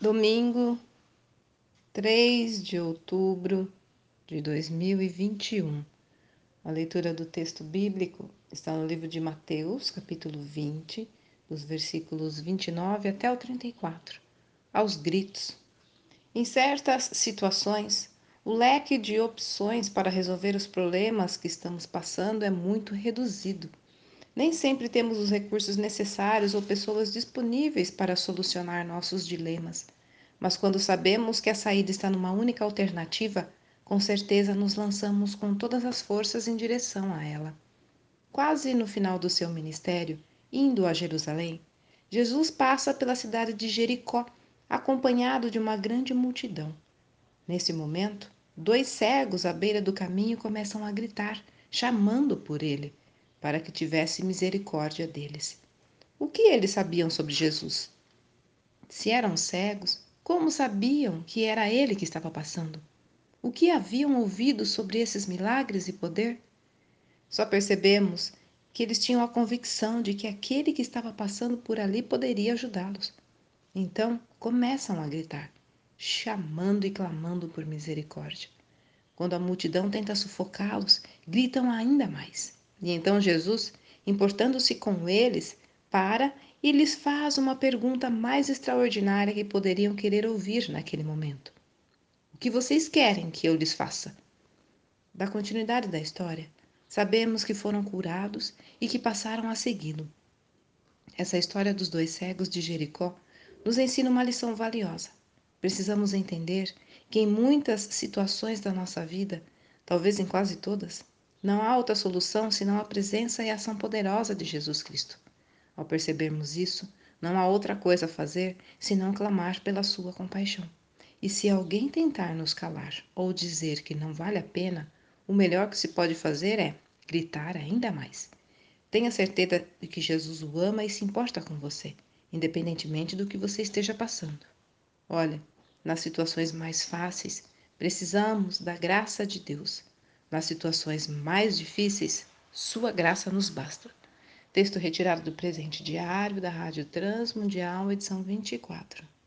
Domingo, 3 de outubro de 2021. A leitura do texto bíblico está no livro de Mateus, capítulo 20, dos versículos 29 até o 34. Aos gritos. Em certas situações, o leque de opções para resolver os problemas que estamos passando é muito reduzido. Nem sempre temos os recursos necessários ou pessoas disponíveis para solucionar nossos dilemas. Mas quando sabemos que a saída está numa única alternativa, com certeza nos lançamos com todas as forças em direção a ela. Quase no final do seu ministério, indo a Jerusalém, Jesus passa pela cidade de Jericó, acompanhado de uma grande multidão. Nesse momento, dois cegos à beira do caminho começam a gritar, chamando por ele para que tivesse misericórdia deles. O que eles sabiam sobre Jesus? Se eram cegos, como sabiam que era ele que estava passando? O que haviam ouvido sobre esses milagres e poder? Só percebemos que eles tinham a convicção de que aquele que estava passando por ali poderia ajudá-los. Então começam a gritar, chamando e clamando por misericórdia. Quando a multidão tenta sufocá-los, gritam ainda mais. E então Jesus, importando-se com eles, para e lhes faz uma pergunta mais extraordinária que poderiam querer ouvir naquele momento: O que vocês querem que eu lhes faça? Da continuidade da história, sabemos que foram curados e que passaram a segui-lo. Essa história dos dois cegos de Jericó nos ensina uma lição valiosa. Precisamos entender que em muitas situações da nossa vida, talvez em quase todas, não há outra solução senão a presença e a ação poderosa de Jesus Cristo. Ao percebermos isso, não há outra coisa a fazer senão clamar pela sua compaixão. E se alguém tentar nos calar ou dizer que não vale a pena, o melhor que se pode fazer é gritar ainda mais. Tenha certeza de que Jesus o ama e se importa com você, independentemente do que você esteja passando. Olha, nas situações mais fáceis, precisamos da graça de Deus nas situações mais difíceis, sua graça nos basta. Texto retirado do presente diário da Rádio Transmundial, edição 24.